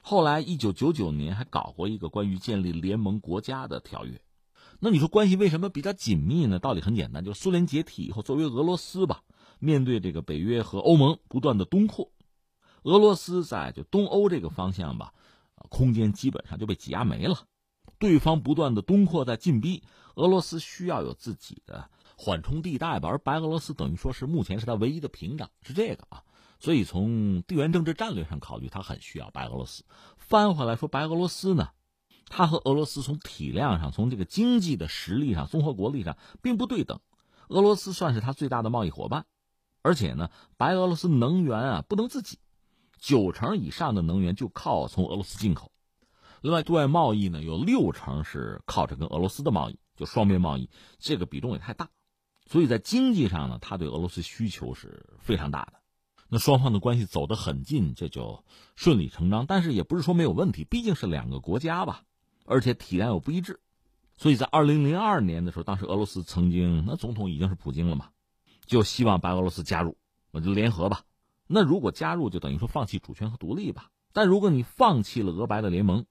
后来一九九九年还搞过一个关于建立联盟国家的条约。那你说关系为什么比较紧密呢？道理很简单，就是苏联解体以后，作为俄罗斯吧，面对这个北约和欧盟不断的东扩，俄罗斯在就东欧这个方向吧，空间基本上就被挤压没了。对方不断的东扩在进逼，俄罗斯需要有自己的缓冲地带吧，而白俄罗斯等于说是目前是他唯一的屏障，是这个啊。所以从地缘政治战略上考虑，他很需要白俄罗斯。翻回来说，白俄罗斯呢？它和俄罗斯从体量上、从这个经济的实力上、综合国力上并不对等。俄罗斯算是它最大的贸易伙伴，而且呢，白俄罗斯能源啊不能自己，九成以上的能源就靠从俄罗斯进口。另外，对外贸易呢有六成是靠着跟俄罗斯的贸易，就双边贸易，这个比重也太大。所以在经济上呢，它对俄罗斯需求是非常大的。那双方的关系走得很近，这就顺理成章。但是也不是说没有问题，毕竟是两个国家吧。而且体量又不一致，所以在二零零二年的时候，当时俄罗斯曾经那总统已经是普京了嘛，就希望白俄罗斯加入，那就联合吧。那如果加入，就等于说放弃主权和独立吧。但如果你放弃了俄白的联盟，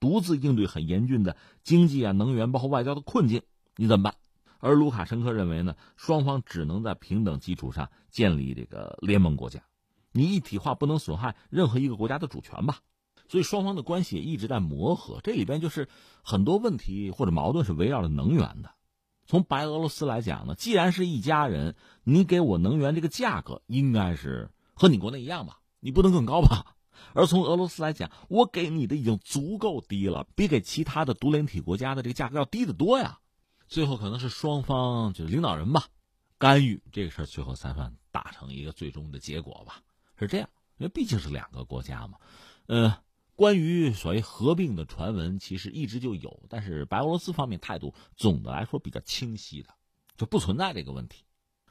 独自应对很严峻的经济啊、能源包括外交的困境，你怎么办？而卢卡申科认为呢，双方只能在平等基础上建立这个联盟国家，你一体化不能损害任何一个国家的主权吧。所以双方的关系也一直在磨合，这里边就是很多问题或者矛盾是围绕着能源的。从白俄罗斯来讲呢，既然是一家人，你给我能源这个价格应该是和你国内一样吧，你不能更高吧？而从俄罗斯来讲，我给你的已经足够低了，比给其他的独联体国家的这个价格要低得多呀。最后可能是双方就是领导人吧，干预这个事儿，最后才算达成一个最终的结果吧。是这样，因为毕竟是两个国家嘛。呃，关于所谓合并的传闻，其实一直就有，但是白俄罗斯方面态度总的来说比较清晰的，就不存在这个问题。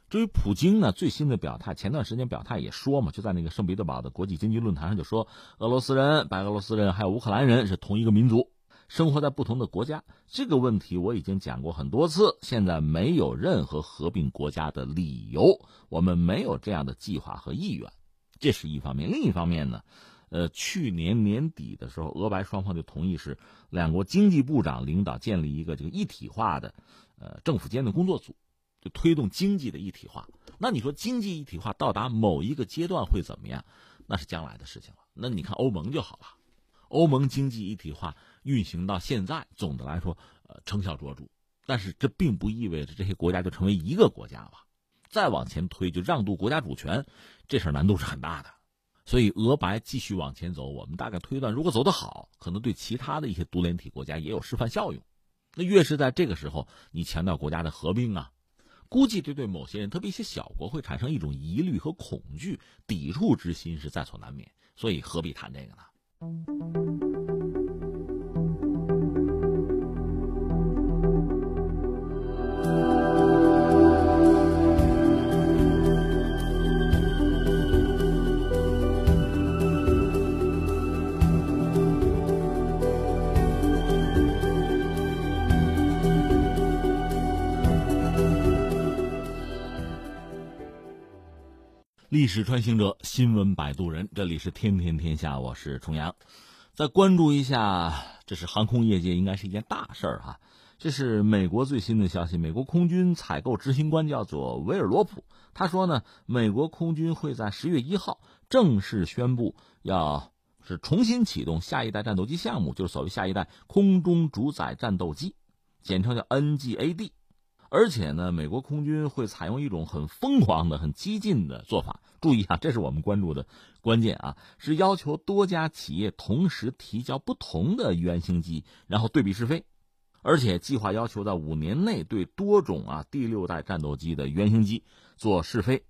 至于普京呢，最新的表态，前段时间表态也说嘛，就在那个圣彼得堡的国际经济论坛上就说，俄罗斯人、白俄罗斯人还有乌克兰人是同一个民族，生活在不同的国家。这个问题我已经讲过很多次，现在没有任何合并国家的理由，我们没有这样的计划和意愿。这是一方面，另一方面呢，呃，去年年底的时候，俄白双方就同意是两国经济部长领导建立一个这个一体化的，呃，政府间的工作组。就推动经济的一体化，那你说经济一体化到达某一个阶段会怎么样？那是将来的事情了。那你看欧盟就好了，欧盟经济一体化运行到现在，总的来说，呃，成效卓著。但是这并不意味着这些国家就成为一个国家了？再往前推，就让渡国家主权，这事儿难度是很大的。所以俄白继续往前走，我们大概推断，如果走得好，可能对其他的一些独联体国家也有示范效用。那越是在这个时候，你强调国家的合并啊。估计这对某些人，特别一些小国，会产生一种疑虑和恐惧、抵触之心是在所难免。所以何必谈这个呢？历史穿行者，新闻摆渡人，这里是天天天下，我是重阳。再关注一下，这是航空业界应该是一件大事儿哈。这是美国最新的消息，美国空军采购执行官叫做维尔罗普，他说呢，美国空军会在十月一号正式宣布，要是重新启动下一代战斗机项目，就是所谓下一代空中主宰战斗机，简称叫 NGAD。而且呢，美国空军会采用一种很疯狂的、很激进的做法。注意啊，这是我们关注的关键啊，是要求多家企业同时提交不同的原型机，然后对比试飞。而且计划要求在五年内对多种啊第六代战斗机的原型机做试飞。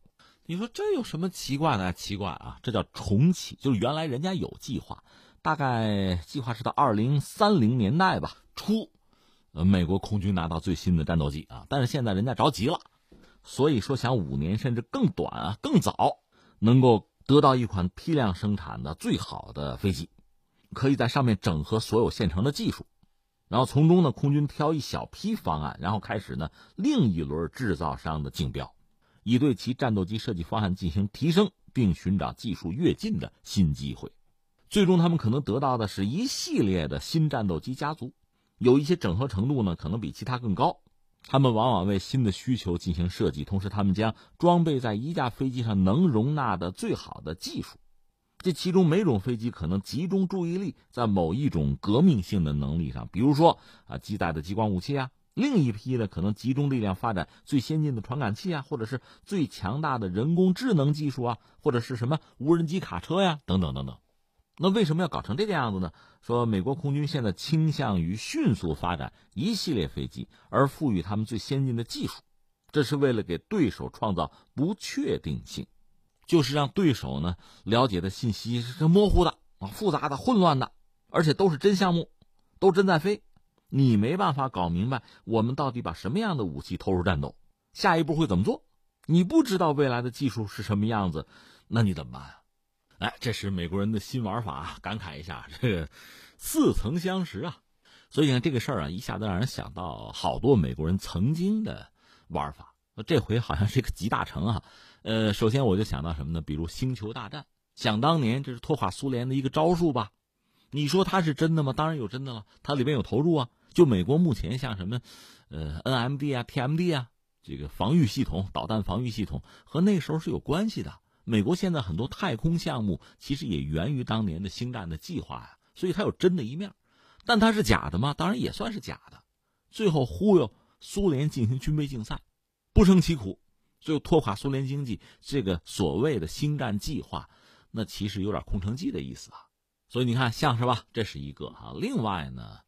你说这有什么奇怪的？奇怪啊，这叫重启，就是原来人家有计划，大概计划是到二零三零年代吧初。呃，美国空军拿到最新的战斗机啊，但是现在人家着急了，所以说想五年甚至更短啊、更早，能够得到一款批量生产的最好的飞机，可以在上面整合所有现成的技术，然后从中呢，空军挑一小批方案，然后开始呢另一轮制造商的竞标，以对其战斗机设计方案进行提升，并寻找技术跃进的新机会，最终他们可能得到的是一系列的新战斗机家族。有一些整合程度呢，可能比其他更高。他们往往为新的需求进行设计，同时他们将装备在一架飞机上能容纳的最好的技术。这其中每种飞机可能集中注意力在某一种革命性的能力上，比如说啊，机载的激光武器啊；另一批呢，可能集中力量发展最先进的传感器啊，或者是最强大的人工智能技术啊，或者是什么无人机卡车呀，等等等等。那为什么要搞成这个样子呢？说美国空军现在倾向于迅速发展一系列飞机，而赋予他们最先进的技术，这是为了给对手创造不确定性，就是让对手呢了解的信息是模糊的啊、复杂的、混乱的，而且都是真项目，都真在飞，你没办法搞明白我们到底把什么样的武器投入战斗，下一步会怎么做，你不知道未来的技术是什么样子，那你怎么办啊？哎，这是美国人的新玩法，感慨一下，这个似曾相识啊。所以呢，这个事儿啊，一下子让人想到好多美国人曾经的玩法。这回好像是一个集大成啊。呃，首先我就想到什么呢？比如《星球大战》，想当年这是拖垮苏联的一个招数吧？你说它是真的吗？当然有真的了，它里面有投入啊。就美国目前像什么，呃，NMD 啊、TMD 啊，这个防御系统、导弹防御系统和那时候是有关系的。美国现在很多太空项目其实也源于当年的星战的计划呀，所以它有真的一面，但它是假的吗？当然也算是假的。最后忽悠苏联进行军备竞赛，不胜其苦，最后拖垮苏联经济。这个所谓的星战计划，那其实有点空城计的意思啊。所以你看，像是吧，这是一个哈。另外呢，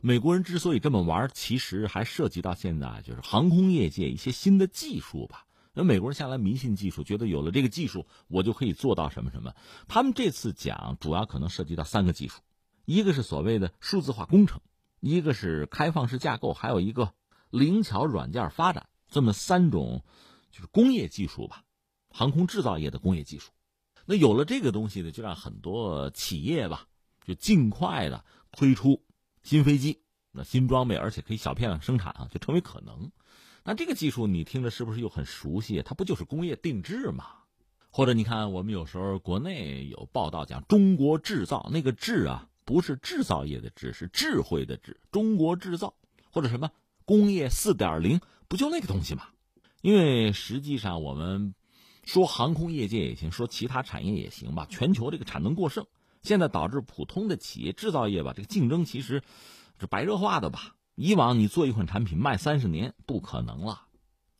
美国人之所以这么玩，其实还涉及到现在就是航空业界一些新的技术吧。那美国人向来迷信技术，觉得有了这个技术，我就可以做到什么什么。他们这次讲主要可能涉及到三个技术，一个是所谓的数字化工程，一个是开放式架构，还有一个灵巧软件发展，这么三种就是工业技术吧，航空制造业的工业技术。那有了这个东西呢，就让很多企业吧，就尽快的推出新飞机、那新装备，而且可以小批量生产啊，就成为可能。那这个技术你听着是不是又很熟悉？它不就是工业定制吗？或者你看，我们有时候国内有报道讲中国制造，那个“制”啊，不是制造业的“制”，是智慧的“智”。中国制造或者什么工业四点零，不就那个东西吗？因为实际上我们说航空业界也行，说其他产业也行吧。全球这个产能过剩，现在导致普通的企业制造业吧，这个竞争其实是白热化的吧。以往你做一款产品卖三十年不可能了，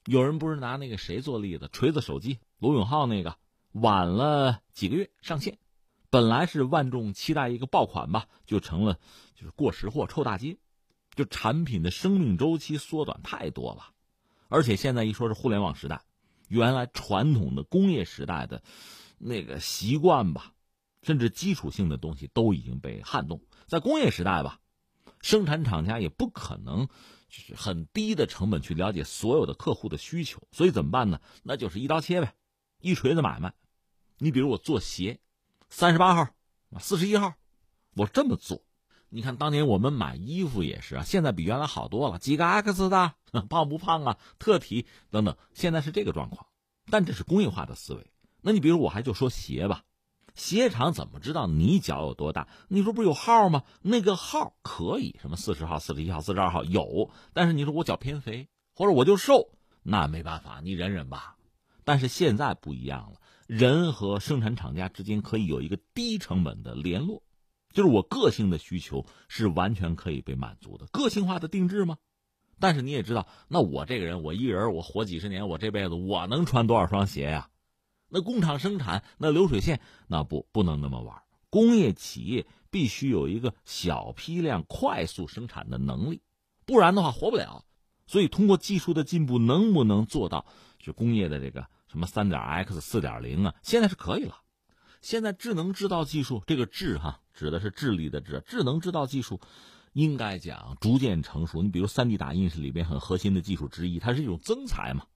有人不是拿那个谁做例子？锤子手机罗永浩那个晚了几个月上线，本来是万众期待一个爆款吧，就成了就是过时货臭大街，就产品的生命周期缩短太多了，而且现在一说是互联网时代，原来传统的工业时代的那个习惯吧，甚至基础性的东西都已经被撼动，在工业时代吧。生产厂家也不可能就是很低的成本去了解所有的客户的需求，所以怎么办呢？那就是一刀切呗，一锤子买卖。你比如我做鞋，三十八号、四十一号，我这么做。你看当年我们买衣服也是啊，现在比原来好多了，几个 X 的，胖不胖啊，特体等等，现在是这个状况。但这是工业化的思维。那你比如我还就说鞋吧。鞋厂怎么知道你脚有多大？你说不是有号吗？那个号可以什么四十号、四十一号、四十二号有，但是你说我脚偏肥，或者我就瘦，那没办法，你忍忍吧。但是现在不一样了，人和生产厂家之间可以有一个低成本的联络，就是我个性的需求是完全可以被满足的，个性化的定制吗？但是你也知道，那我这个人，我一人，我活几十年，我这辈子我能穿多少双鞋呀？那工厂生产那流水线那不不能那么玩，工业企业必须有一个小批量快速生产的能力，不然的话活不了。所以通过技术的进步，能不能做到就工业的这个什么三点 X、四点零啊？现在是可以了。现在智能制造技术这个智哈指的是智力的智，智能制造技术应该讲逐渐成熟。你比如三 D 打印是里边很核心的技术之一，它是一种增材嘛。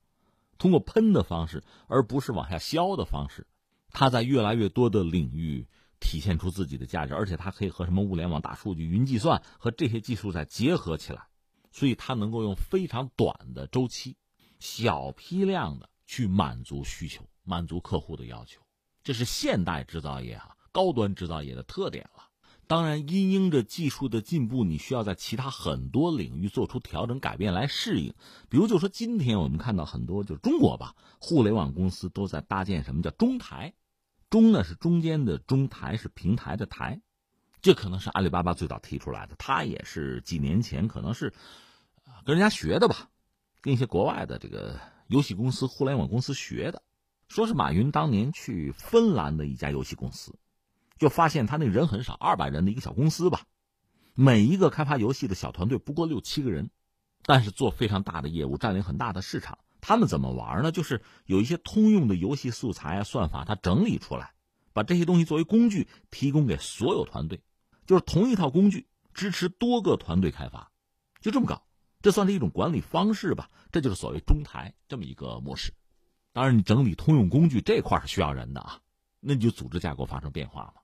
通过喷的方式，而不是往下削的方式，它在越来越多的领域体现出自己的价值，而且它可以和什么物联网、大数据、云计算和这些技术再结合起来，所以它能够用非常短的周期、小批量的去满足需求、满足客户的要求，这是现代制造业哈高端制造业的特点了。当然，因应着技术的进步，你需要在其他很多领域做出调整、改变来适应。比如，就说今天我们看到很多，就是中国吧，互联网公司都在搭建什么叫中台，中呢是中间的中台是平台的台，这可能是阿里巴巴最早提出来的，它也是几年前可能是跟人家学的吧，跟一些国外的这个游戏公司、互联网公司学的，说是马云当年去芬兰的一家游戏公司。就发现他那人很少，二百人的一个小公司吧，每一个开发游戏的小团队不过六七个人，但是做非常大的业务，占领很大的市场。他们怎么玩呢？就是有一些通用的游戏素材啊、算法，他整理出来，把这些东西作为工具提供给所有团队，就是同一套工具支持多个团队开发，就这么搞。这算是一种管理方式吧？这就是所谓中台这么一个模式。当然，你整理通用工具这块是需要人的啊，那你就组织架构发生变化嘛。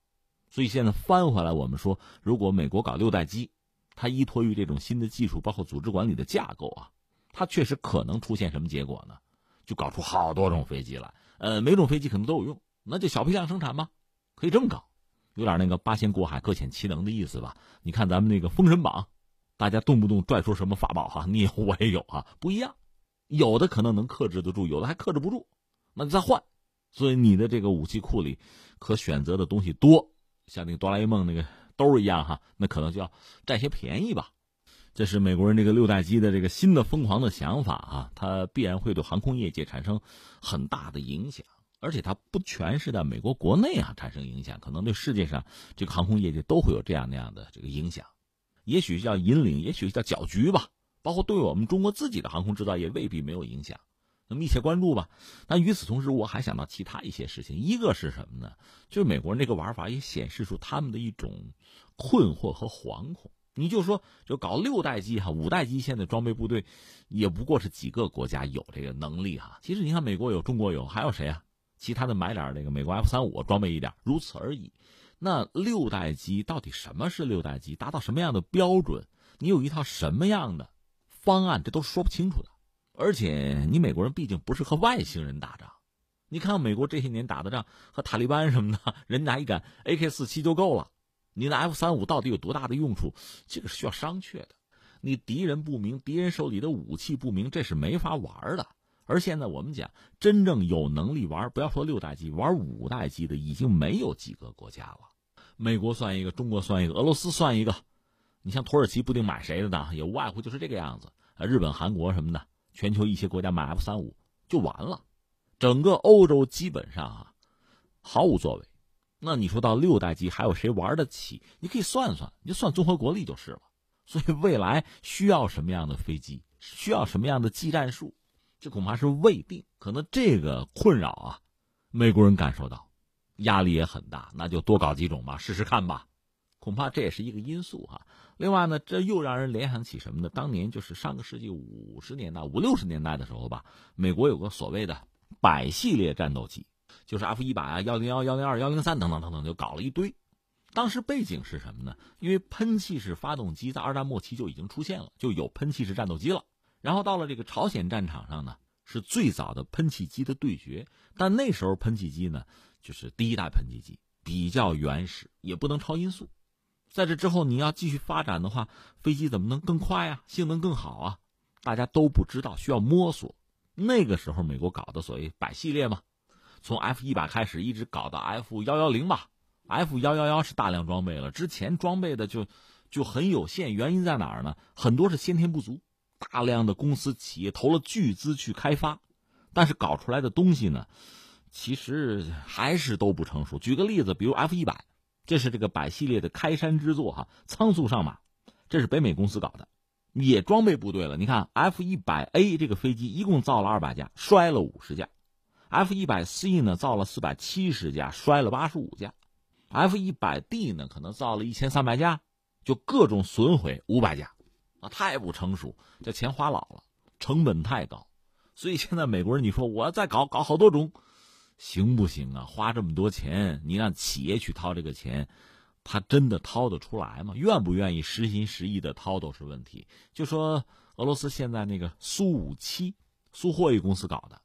所以现在翻回来，我们说，如果美国搞六代机，它依托于这种新的技术，包括组织管理的架构啊，它确实可能出现什么结果呢？就搞出好多种飞机来，呃，每种飞机可能都有用，那就小批量生产吧，可以这么搞，有点那个八仙过海各显其能的意思吧？你看咱们那个封神榜，大家动不动拽出什么法宝哈，你有我也有啊，不一样，有的可能能克制得住，有的还克制不住，那你再换，所以你的这个武器库里可选择的东西多。像那个哆啦 A 梦那个兜一样哈，那可能就要占些便宜吧。这是美国人这个六代机的这个新的疯狂的想法啊，它必然会对航空业界产生很大的影响。而且它不全是在美国国内啊产生影响，可能对世界上这个航空业界都会有这样那样的这个影响。也许叫引领，也许叫搅局吧。包括对我们中国自己的航空制造业未必没有影响，密切关注吧。但与此同时，我还想到其他一些事情。一个是什么呢？就是美国人这个玩法也显示出他们的一种困惑和惶恐。你就说，就搞六代机哈，五代机现在装备部队也不过是几个国家有这个能力哈。其实你看，美国有，中国有，还有谁啊？其他的买点这个美国 F 三五装备一点，如此而已。那六代机到底什么是六代机？达到什么样的标准？你有一套什么样的？方案这都说不清楚的，而且你美国人毕竟不是和外星人打仗，你看美国这些年打的仗和塔利班什么的，人拿一杆 AK 四七就够了，你的 F 三五到底有多大的用处？这个是需要商榷的。你敌人不明，敌人手里的武器不明，这是没法玩的。而现在我们讲，真正有能力玩，不要说六代机，玩五代机的已经没有几个国家了。美国算一个，中国算一个，俄罗斯算一个。你像土耳其不定买谁的呢？也无外乎就是这个样子。日本、韩国什么的，全球一些国家买 F 三五就完了，整个欧洲基本上啊毫无作为。那你说到六代机还有谁玩得起？你可以算算，你就算综合国力就是了。所以未来需要什么样的飞机，需要什么样的技战术，这恐怕是未定。可能这个困扰啊，美国人感受到，压力也很大。那就多搞几种吧，试试看吧。恐怕这也是一个因素哈。另外呢，这又让人联想起什么呢？当年就是上个世纪五十年代、五六十年代的时候吧，美国有个所谓的百系列战斗机，就是 F 一百啊、幺零幺、幺零二、幺零三等等等等，就搞了一堆。当时背景是什么呢？因为喷气式发动机在二战末期就已经出现了，就有喷气式战斗机了。然后到了这个朝鲜战场上呢，是最早的喷气机的对决。但那时候喷气机呢，就是第一代喷气机，比较原始，也不能超音速。在这之后，你要继续发展的话，飞机怎么能更快啊？性能更好啊？大家都不知道，需要摸索。那个时候，美国搞的所谓百系列嘛，从 F 一百开始，一直搞到 F 幺幺零吧。F 幺幺幺是大量装备了，之前装备的就就很有限。原因在哪儿呢？很多是先天不足，大量的公司企业投了巨资去开发，但是搞出来的东西呢，其实还是都不成熟。举个例子，比如 F 一百。这是这个百系列的开山之作哈，仓促上马，这是北美公司搞的，也装备部队了。你看 F 一百 A 这个飞机一共造了二百架，摔了五十架；F 一百 C 呢造了四百七十架，摔了八十五架；F 一百 D 呢可能造了一千三百架，就各种损毁五百架，啊，太不成熟，这钱花老了，成本太高，所以现在美国人你说我要再搞搞好多种。行不行啊？花这么多钱，你让企业去掏这个钱，他真的掏得出来吗？愿不愿意实心实意的掏都是问题。就说俄罗斯现在那个苏五七，苏霍伊公司搞的，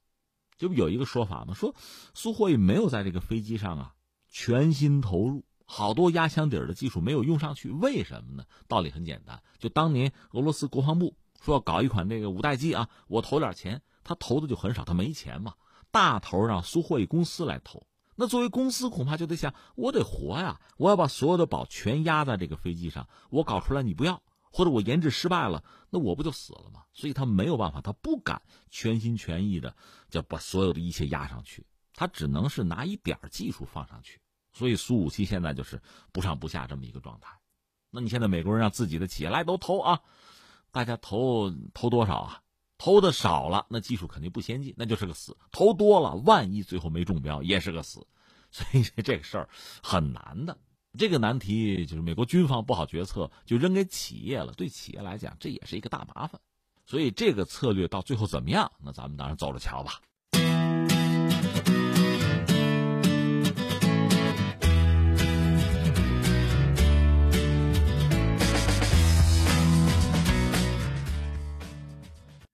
就有一个说法嘛，说苏霍伊没有在这个飞机上啊全心投入，好多压箱底儿的技术没有用上去。为什么呢？道理很简单，就当年俄罗斯国防部说要搞一款这个五代机啊，我投点钱，他投的就很少，他没钱嘛。大头让苏霍伊公司来投，那作为公司恐怕就得想，我得活呀，我要把所有的宝全压在这个飞机上，我搞出来你不要，或者我研制失败了，那我不就死了吗？所以他没有办法，他不敢全心全意的就把所有的一切压上去，他只能是拿一点技术放上去。所以苏五七现在就是不上不下这么一个状态。那你现在美国人让自己的企业来都投啊，大家投投多少啊？投的少了，那技术肯定不先进，那就是个死；投多了，万一最后没中标，也是个死。所以这个事儿很难的。这个难题就是美国军方不好决策，就扔给企业了。对企业来讲，这也是一个大麻烦。所以这个策略到最后怎么样？那咱们当然走着瞧吧。